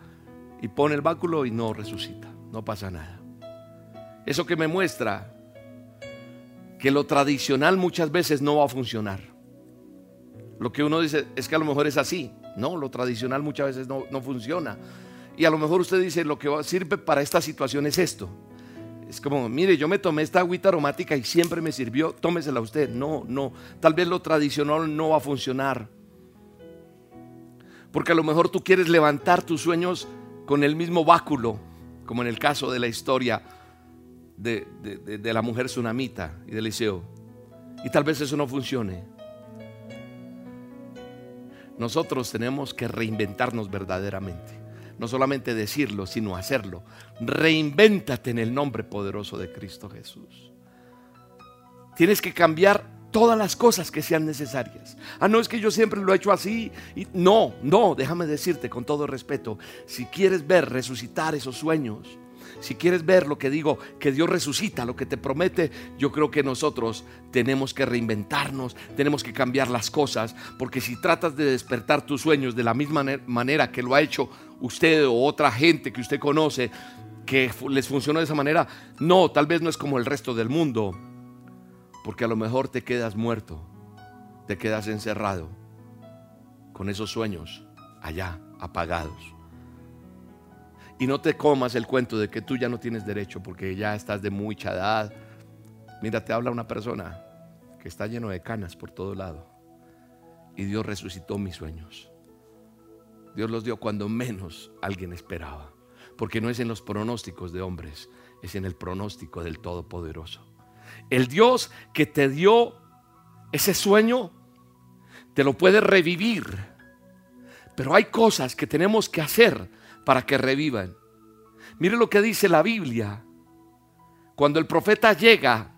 y pone el báculo y no resucita, no pasa nada. Eso que me muestra que lo tradicional muchas veces no va a funcionar. Lo que uno dice es que a lo mejor es así. No, lo tradicional muchas veces no, no funciona. Y a lo mejor usted dice, lo que sirve para esta situación es esto. Es como, mire, yo me tomé esta agüita aromática y siempre me sirvió, tómesela usted. No, no, tal vez lo tradicional no va a funcionar. Porque a lo mejor tú quieres levantar tus sueños con el mismo báculo, como en el caso de la historia de, de la mujer tsunamita y de Eliseo. Y tal vez eso no funcione. Nosotros tenemos que reinventarnos verdaderamente no solamente decirlo, sino hacerlo. Reinvéntate en el nombre poderoso de Cristo Jesús. Tienes que cambiar todas las cosas que sean necesarias. Ah, no es que yo siempre lo he hecho así. Y no, no, déjame decirte con todo respeto, si quieres ver resucitar esos sueños, si quieres ver lo que digo, que Dios resucita, lo que te promete, yo creo que nosotros tenemos que reinventarnos, tenemos que cambiar las cosas, porque si tratas de despertar tus sueños de la misma manera que lo ha hecho usted o otra gente que usted conoce, que les funcionó de esa manera, no, tal vez no es como el resto del mundo, porque a lo mejor te quedas muerto, te quedas encerrado con esos sueños allá, apagados. Y no te comas el cuento de que tú ya no tienes derecho porque ya estás de mucha edad. Mira, te habla una persona que está lleno de canas por todo lado. Y Dios resucitó mis sueños. Dios los dio cuando menos alguien esperaba. Porque no es en los pronósticos de hombres, es en el pronóstico del Todopoderoso. El Dios que te dio ese sueño, te lo puede revivir. Pero hay cosas que tenemos que hacer para que revivan. Mire lo que dice la Biblia. Cuando el profeta llega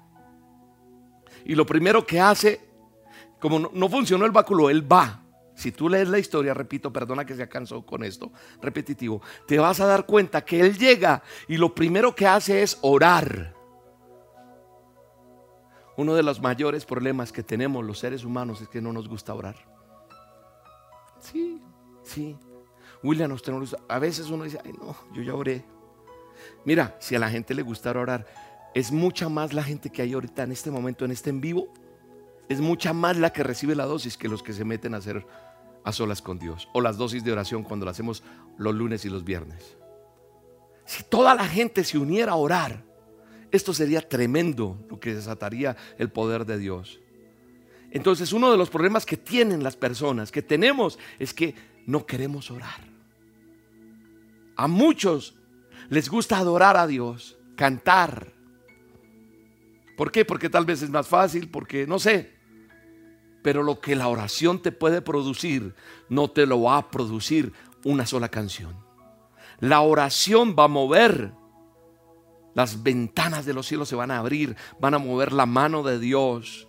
y lo primero que hace, como no, funcionó el báculo, él va. Si tú lees la historia, repito, perdona que se cansó con esto, repetitivo, te vas a dar cuenta que él llega y lo primero que hace es orar. Uno de los mayores problemas que tenemos los seres humanos es que no nos gusta orar. Sí, sí. William, A veces uno dice, ay no, yo ya oré. Mira, si a la gente le gustara orar, es mucha más la gente que hay ahorita en este momento, en este en vivo, es mucha más la que recibe la dosis que los que se meten a hacer a solas con Dios. O las dosis de oración cuando la hacemos los lunes y los viernes. Si toda la gente se uniera a orar, esto sería tremendo, lo que desataría el poder de Dios. Entonces uno de los problemas que tienen las personas, que tenemos, es que no queremos orar. A muchos les gusta adorar a Dios, cantar. ¿Por qué? Porque tal vez es más fácil, porque no sé. Pero lo que la oración te puede producir, no te lo va a producir una sola canción. La oración va a mover. Las ventanas de los cielos se van a abrir, van a mover la mano de Dios.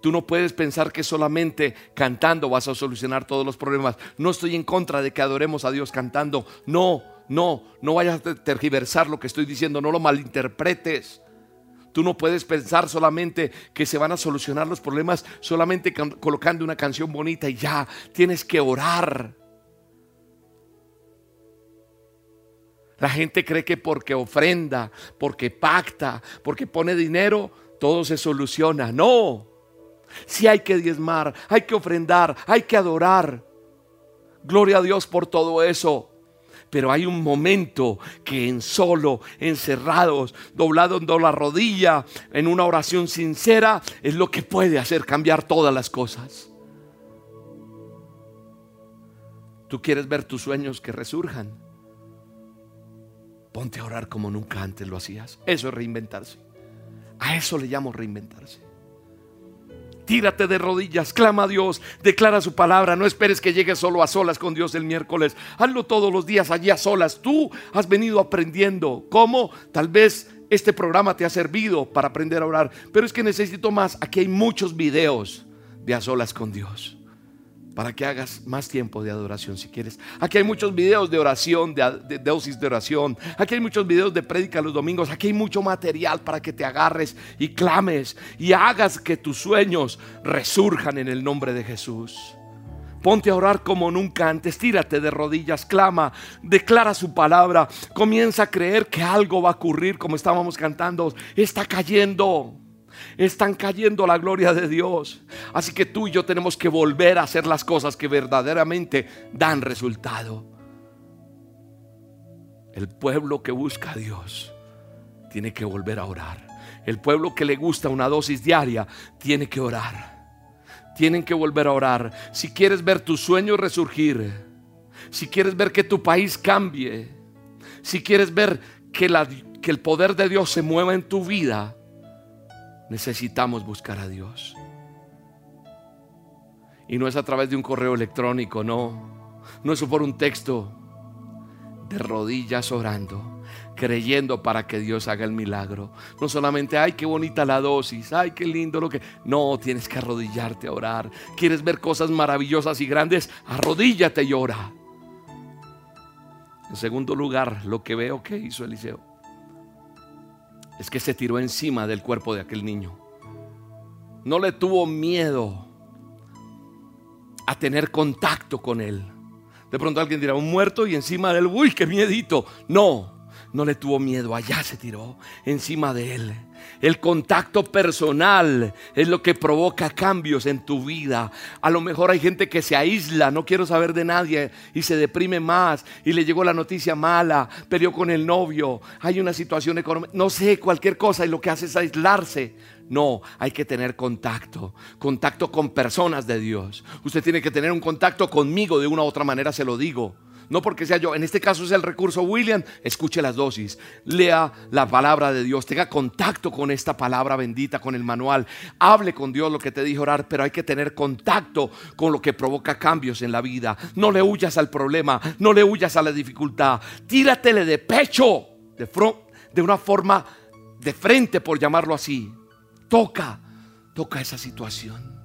Tú no puedes pensar que solamente cantando vas a solucionar todos los problemas. No estoy en contra de que adoremos a Dios cantando. No, no, no vayas a tergiversar lo que estoy diciendo, no lo malinterpretes. Tú no puedes pensar solamente que se van a solucionar los problemas solamente colocando una canción bonita y ya. Tienes que orar. La gente cree que porque ofrenda, porque pacta, porque pone dinero, todo se soluciona. No. Si hay que diezmar, hay que ofrendar, hay que adorar. Gloria a Dios por todo eso. Pero hay un momento que en solo, encerrados, doblados en la rodilla, en una oración sincera, es lo que puede hacer cambiar todas las cosas. Tú quieres ver tus sueños que resurjan. Ponte a orar como nunca antes lo hacías. Eso es reinventarse. A eso le llamo reinventarse. Tírate de rodillas, clama a Dios, declara su palabra. No esperes que llegues solo a solas con Dios el miércoles. Hazlo todos los días allí a solas. Tú has venido aprendiendo cómo tal vez este programa te ha servido para aprender a orar. Pero es que necesito más. Aquí hay muchos videos de a solas con Dios para que hagas más tiempo de adoración si quieres. Aquí hay muchos videos de oración, de, dosis de oración. Aquí hay muchos videos de prédica los domingos. Aquí hay mucho material para que te agarres y clames y hagas que tus sueños resurjan en el nombre de Jesús. Ponte a orar como nunca antes, tírate de rodillas, clama, declara su palabra, comienza a creer que algo va a ocurrir como estábamos cantando, está cayendo. Están cayendo la gloria de Dios. Así que tú y yo tenemos que volver a hacer las cosas que verdaderamente dan resultado. El pueblo que busca a Dios tiene que volver a orar. El pueblo que le gusta una dosis diaria tiene que orar. Tienen que volver a orar. Si quieres ver tu sueño resurgir, si quieres ver que tu país cambie, si quieres ver que, la, que el poder de Dios se mueva en tu vida, necesitamos buscar a Dios. Y no es a través de un correo electrónico, no. No es por un texto. De rodillas orando, creyendo para que Dios haga el milagro. No solamente, ay, qué bonita la dosis, ay, qué lindo lo que... No, tienes que arrodillarte a orar. ¿Quieres ver cosas maravillosas y grandes? Arrodíllate y ora. En segundo lugar, lo que veo que hizo Eliseo es que se tiró encima del cuerpo de aquel niño. No le tuvo miedo a tener contacto con él. De pronto alguien dirá, un muerto y encima de él, uy, qué miedito. No, no le tuvo miedo, allá se tiró encima de él. El contacto personal es lo que provoca cambios en tu vida. A lo mejor hay gente que se aísla, no quiero saber de nadie y se deprime más y le llegó la noticia mala, peleó con el novio, hay una situación económica, no sé, cualquier cosa y lo que hace es aislarse. No, hay que tener contacto, contacto con personas de Dios. Usted tiene que tener un contacto conmigo de una u otra manera, se lo digo. No porque sea yo, en este caso es el recurso William, escuche las dosis, lea la palabra de Dios, tenga contacto con esta palabra bendita, con el manual, hable con Dios lo que te dije orar, pero hay que tener contacto con lo que provoca cambios en la vida. No le huyas al problema, no le huyas a la dificultad, tíratele de pecho, de, front, de una forma de frente, por llamarlo así. Toca, toca esa situación.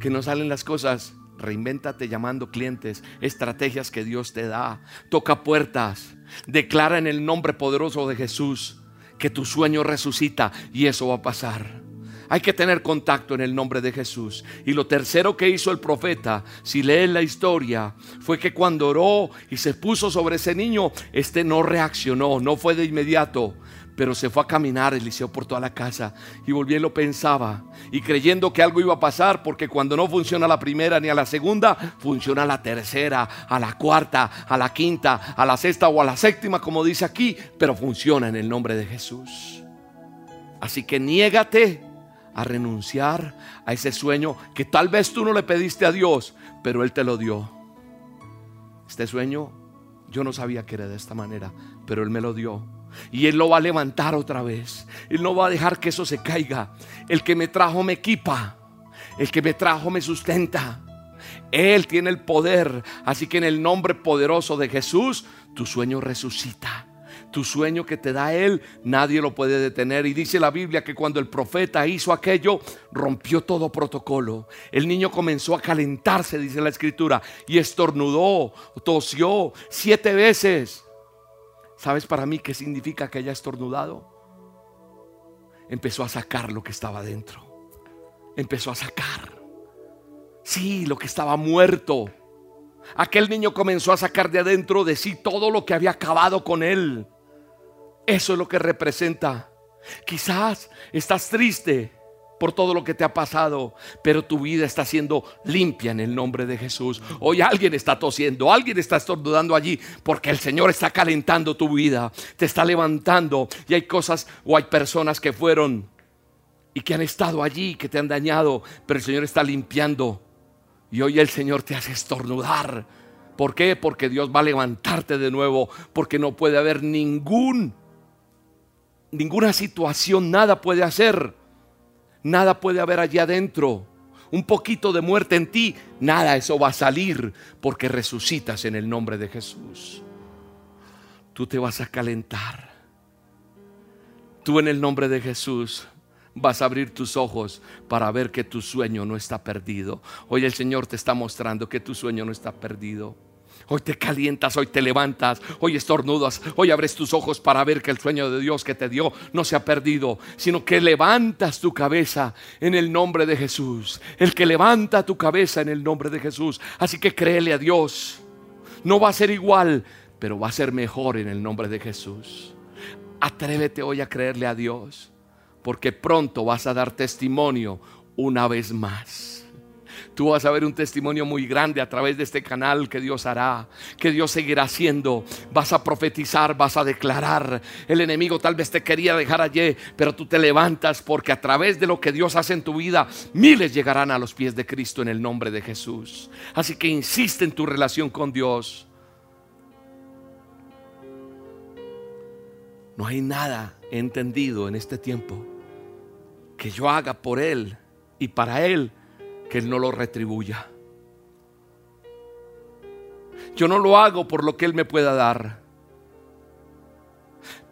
Que no salen las cosas Reinvéntate llamando clientes, estrategias que Dios te da. Toca puertas. Declara en el nombre poderoso de Jesús que tu sueño resucita y eso va a pasar. Hay que tener contacto en el nombre de Jesús. Y lo tercero que hizo el profeta, si lees la historia, fue que cuando oró y se puso sobre ese niño, este no reaccionó, no fue de inmediato pero se fue a caminar Eliseo por toda la casa y volvió y lo pensaba y creyendo que algo iba a pasar porque cuando no funciona la primera ni a la segunda, funciona la tercera, a la cuarta, a la quinta, a la sexta o a la séptima como dice aquí, pero funciona en el nombre de Jesús. Así que niégate a renunciar a ese sueño que tal vez tú no le pediste a Dios, pero Él te lo dio. Este sueño yo no sabía que era de esta manera, pero Él me lo dio y Él lo va a levantar otra vez. Él no va a dejar que eso se caiga. El que me trajo me equipa. El que me trajo me sustenta. Él tiene el poder. Así que en el nombre poderoso de Jesús, tu sueño resucita. Tu sueño que te da Él, nadie lo puede detener. Y dice la Biblia que cuando el profeta hizo aquello, rompió todo protocolo. El niño comenzó a calentarse, dice la escritura, y estornudó, tosió siete veces. ¿Sabes para mí qué significa que haya estornudado? Empezó a sacar lo que estaba dentro. Empezó a sacar. Sí, lo que estaba muerto. Aquel niño comenzó a sacar de adentro de sí todo lo que había acabado con él. Eso es lo que representa. Quizás estás triste por todo lo que te ha pasado, pero tu vida está siendo limpia en el nombre de Jesús. Hoy alguien está tosiendo, alguien está estornudando allí, porque el Señor está calentando tu vida, te está levantando y hay cosas o hay personas que fueron y que han estado allí, que te han dañado, pero el Señor está limpiando y hoy el Señor te hace estornudar. ¿Por qué? Porque Dios va a levantarte de nuevo, porque no puede haber ningún ninguna situación, nada puede hacer nada puede haber allí adentro. Un poquito de muerte en ti, nada, eso va a salir porque resucitas en el nombre de Jesús. Tú te vas a calentar. Tú en el nombre de Jesús vas a abrir tus ojos para ver que tu sueño no está perdido. Hoy el Señor te está mostrando que tu sueño no está perdido. Hoy te calientas, hoy te levantas, hoy estornudas, hoy abres tus ojos para ver que el sueño de Dios que te dio no se ha perdido, sino que levantas tu cabeza en el nombre de Jesús. El que levanta tu cabeza en el nombre de Jesús. Así que créele a Dios. No va a ser igual, pero va a ser mejor en el nombre de Jesús. Atrévete hoy a creerle a Dios, porque pronto vas a dar testimonio una vez más. Tú vas a ver un testimonio muy grande a través de este canal que Dios hará, que Dios seguirá haciendo. Vas a profetizar, vas a declarar. El enemigo tal vez te quería dejar allí, pero tú te levantas porque a través de lo que Dios hace en tu vida, miles llegarán a los pies de Cristo en el nombre de Jesús. Así que insiste en tu relación con Dios. No hay nada entendido en este tiempo que yo haga por Él y para Él que Él no lo retribuya. Yo no lo hago por lo que Él me pueda dar.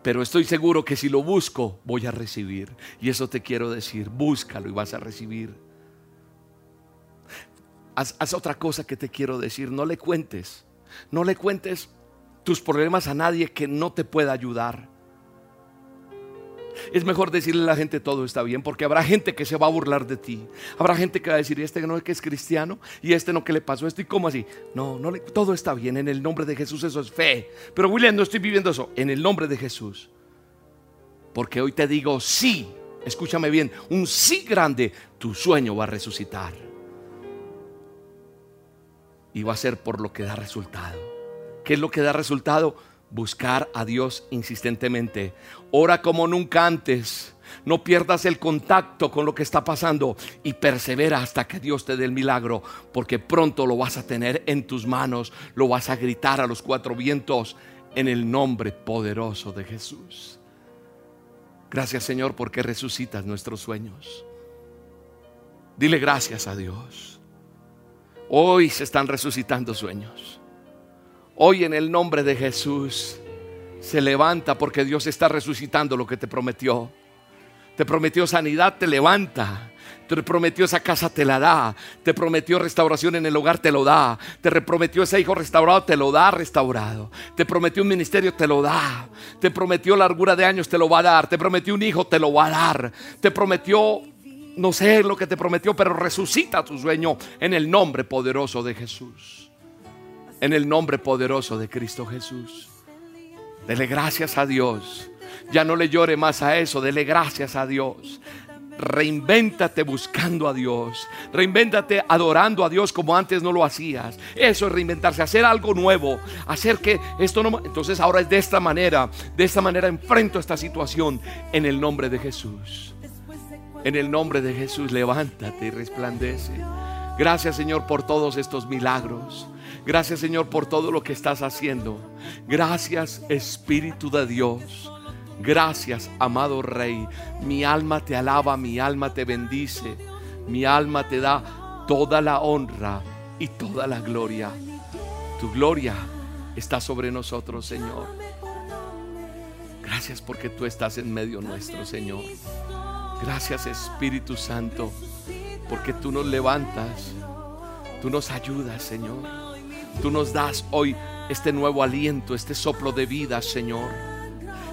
Pero estoy seguro que si lo busco, voy a recibir. Y eso te quiero decir, búscalo y vas a recibir. Haz, otra cosa que te quiero decir, no le cuentes. No le cuentes tus problemas a nadie que no te pueda ayudar. Es mejor decirle a la gente todo está bien, porque habrá gente que se va a burlar de ti. Habrá gente que va a decir, este no es que es cristiano y este no que le pasó esto y cómo así. No, no todo está bien en el nombre de Jesús, eso es fe. Pero William, no estoy viviendo eso en el nombre de Jesús. Porque hoy te digo sí, escúchame bien, un sí grande, tu sueño va a resucitar. Y va a ser por lo que da resultado. ¿Qué es lo que da resultado? buscar a Dios insistentemente. Ora como nunca antes. No pierdas el contacto con lo que está pasando y persevera hasta que Dios te dé el milagro, porque pronto lo vas a tener en tus manos, lo vas a gritar a los cuatro vientos en el nombre poderoso de Jesús. Gracias Señor porque resucitas nuestros sueños. Dile gracias a Dios. Hoy se están resucitando sueños. Hoy en el nombre de Jesús se levanta porque Dios está resucitando lo que te prometió. Te prometió sanidad, te levanta. Te prometió esa casa, te la da. Te prometió restauración en el hogar, te lo da. Te prometió ese hijo restaurado, te lo da restaurado. Te prometió un ministerio, te lo da. Te prometió largura de años, te lo va a dar. Te prometió un hijo, te lo va a dar. Te prometió, no sé lo que te prometió, pero resucita tu sueño en el nombre poderoso de Jesús en el nombre poderoso de Cristo Jesús. Dele gracias a Dios. Ya no le llore más a eso, dele gracias a Dios. Reinvéntate buscando a Dios. Reinvéntate adorando a Dios como antes no lo hacías. Eso es reinventarse, hacer algo nuevo. Hacer que esto no... Entonces ahora es de esta manera. De esta manera enfrento esta situación en el nombre de Jesús. En el nombre de Jesús, levántate y resplandece. Gracias Señor por todos estos milagros. Gracias Señor por todo lo que estás haciendo. Gracias Espíritu de Dios. Gracias amado Rey. Mi alma te alaba, mi alma te bendice. Mi alma te da toda la honra y toda la gloria. Tu gloria está sobre nosotros, Señor. Gracias porque tú estás en medio nuestro, Señor. Gracias Espíritu Santo, porque tú nos levantas, tú nos ayudas, Señor. Tú nos das hoy este nuevo aliento, este soplo de vida, Señor.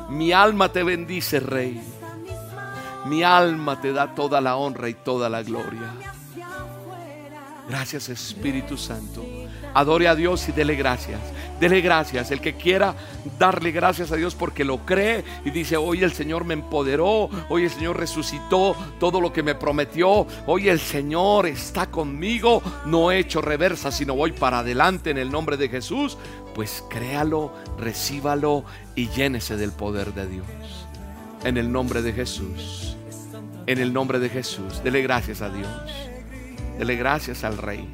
Mi alma te bendice, Rey. Mi alma te da toda la honra y toda la gloria. Gracias Espíritu Santo. Adore a Dios y dele gracias. Dele gracias. El que quiera darle gracias a Dios porque lo cree y dice, hoy el Señor me empoderó, hoy el Señor resucitó todo lo que me prometió, hoy el Señor está conmigo, no he hecho reversa, sino voy para adelante en el nombre de Jesús, pues créalo, recíbalo y llénese del poder de Dios. En el nombre de Jesús. En el nombre de Jesús. Dele gracias a Dios. Dele gracias al Rey.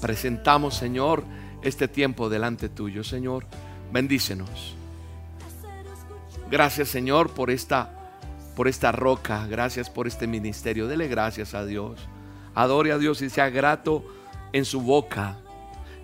Presentamos, Señor, este tiempo delante tuyo, Señor. Bendícenos. Gracias, Señor, por esta, por esta roca. Gracias por este ministerio. Dele gracias a Dios. Adore a Dios y sea grato en su boca.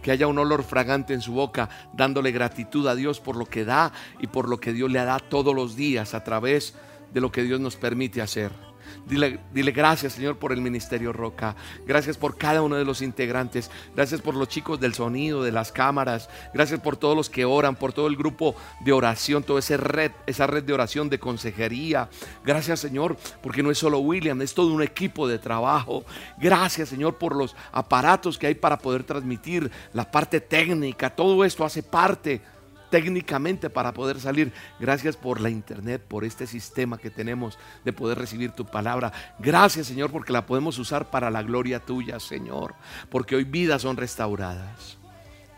Que haya un olor fragante en su boca, dándole gratitud a Dios por lo que da y por lo que Dios le da todos los días a través de lo que Dios nos permite hacer. Dile, gracias, Señor, por el Ministerio Roca. Gracias por cada uno de los integrantes. Gracias por los chicos del sonido, de las cámaras. Gracias por todos los que oran, por todo el grupo de oración, toda esa red, esa red de oración, de consejería. Gracias, Señor, porque no es solo William, es todo un equipo de trabajo. Gracias, Señor, por los aparatos que hay para poder transmitir, la parte técnica. Todo esto hace parte técnicamente para poder salir. Gracias por la internet, por este sistema que tenemos de poder recibir tu palabra. Gracias Señor porque la podemos usar para la gloria tuya, Señor. Porque hoy vidas son restauradas.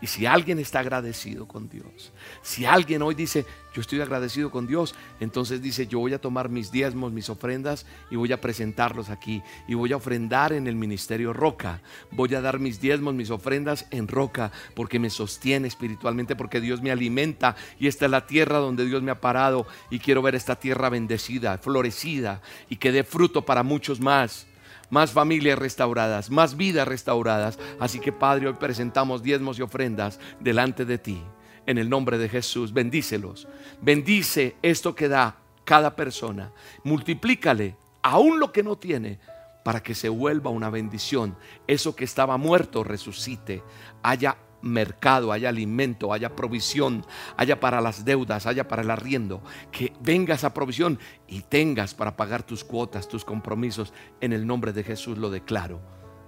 Y si alguien está agradecido con Dios, si alguien hoy dice, yo estoy agradecido con Dios, entonces dice, yo voy a tomar mis diezmos, mis ofrendas y voy a presentarlos aquí. Y voy a ofrendar en el ministerio Roca. Voy a dar mis diezmos, mis ofrendas en Roca, porque me sostiene espiritualmente, porque Dios me alimenta. Y esta es la tierra donde Dios me ha parado. Y quiero ver esta tierra bendecida, florecida y que dé fruto para muchos más más familias restauradas, más vidas restauradas. Así que Padre, hoy presentamos diezmos y ofrendas delante de ti. En el nombre de Jesús, bendícelos. Bendice esto que da cada persona. Multiplícale aún lo que no tiene para que se vuelva una bendición. Eso que estaba muerto resucite. Haya mercado, haya alimento, haya provisión, haya para las deudas, haya para el arriendo, que venga esa provisión y tengas para pagar tus cuotas, tus compromisos. En el nombre de Jesús lo declaro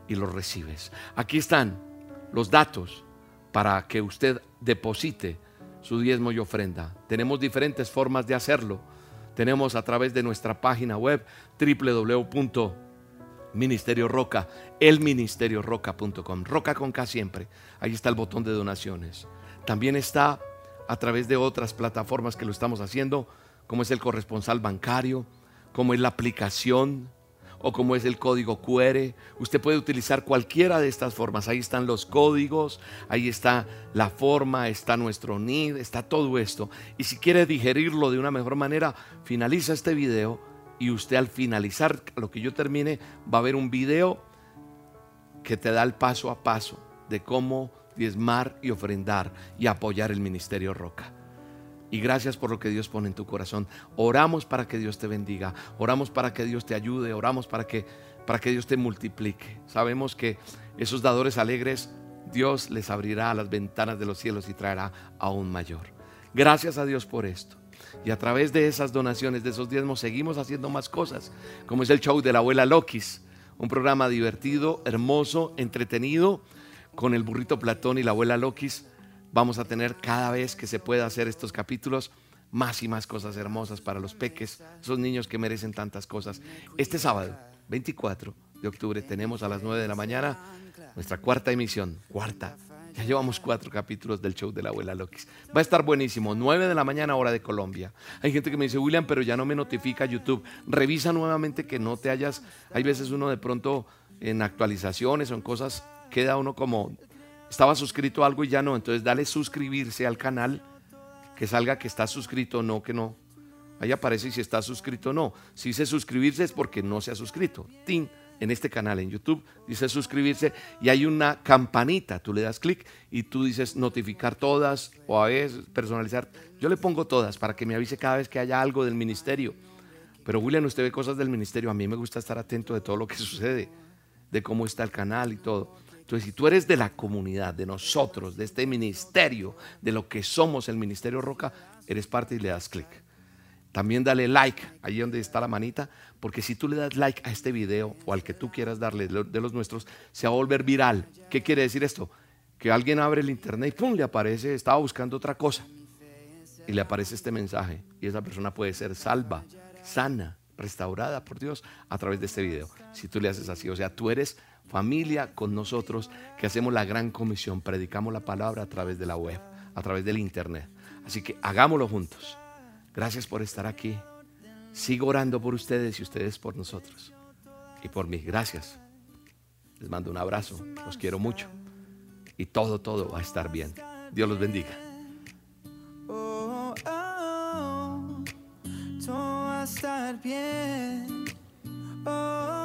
y lo recibes. Aquí están los datos para que usted deposite su diezmo y ofrenda. Tenemos diferentes formas de hacerlo. Tenemos a través de nuestra página web www Ministerio Roca, elministerioroca.com. Roca con K siempre. Ahí está el botón de donaciones. También está a través de otras plataformas que lo estamos haciendo, como es el corresponsal bancario, como es la aplicación o como es el código QR. Usted puede utilizar cualquiera de estas formas. Ahí están los códigos, ahí está la forma, está nuestro NID, está todo esto. Y si quiere digerirlo de una mejor manera, finaliza este video y usted al finalizar lo que yo termine va a ver un video que te da el paso a paso de cómo diezmar y ofrendar y apoyar el ministerio Roca. Y gracias por lo que Dios pone en tu corazón. Oramos para que Dios te bendiga, oramos para que Dios te ayude, oramos para que para que Dios te multiplique. Sabemos que esos dadores alegres Dios les abrirá las ventanas de los cielos y traerá aún mayor. Gracias a Dios por esto. Y a través de esas donaciones, de esos diezmos, seguimos haciendo más cosas, como es el show de la abuela Lokis, un programa divertido, hermoso, entretenido, con el burrito Platón y la abuela Lokis. Vamos a tener cada vez que se pueda hacer estos capítulos más y más cosas hermosas para los peques, esos niños que merecen tantas cosas. Este sábado, 24 de octubre, tenemos a las 9 de la mañana nuestra cuarta emisión, cuarta ya llevamos cuatro capítulos del show de la abuela Lokis. Va a estar buenísimo. 9 de la mañana, hora de Colombia. Hay gente que me dice, William, pero ya no me notifica YouTube. Revisa nuevamente que no te hayas. Hay veces uno de pronto en actualizaciones o en cosas queda uno como. Estaba suscrito a algo y ya no. Entonces dale suscribirse al canal. Que salga que está suscrito o no, que no. Ahí aparece si está suscrito o no. Si dice suscribirse es porque no se ha suscrito. ¡Tin! En este canal en YouTube, dice suscribirse y hay una campanita, tú le das clic y tú dices notificar todas o a veces personalizar. Yo le pongo todas para que me avise cada vez que haya algo del ministerio. Pero William, usted ve cosas del ministerio, a mí me gusta estar atento de todo lo que sucede, de cómo está el canal y todo. Entonces, si tú eres de la comunidad, de nosotros, de este ministerio, de lo que somos el Ministerio Roca, eres parte y le das clic. También dale like, ahí donde está la manita, porque si tú le das like a este video o al que tú quieras darle de los nuestros, se va a volver viral. ¿Qué quiere decir esto? Que alguien abre el internet y pum, le aparece, estaba buscando otra cosa. Y le aparece este mensaje. Y esa persona puede ser salva, sana, restaurada por Dios a través de este video. Si tú le haces así, o sea, tú eres familia con nosotros que hacemos la gran comisión, predicamos la palabra a través de la web, a través del internet. Así que hagámoslo juntos. Gracias por estar aquí. Sigo orando por ustedes y ustedes por nosotros. Y por mí, gracias. Les mando un abrazo. Los quiero mucho. Y todo, todo va a estar bien. Dios los bendiga. Oh, oh, oh. todo va a estar bien. Oh.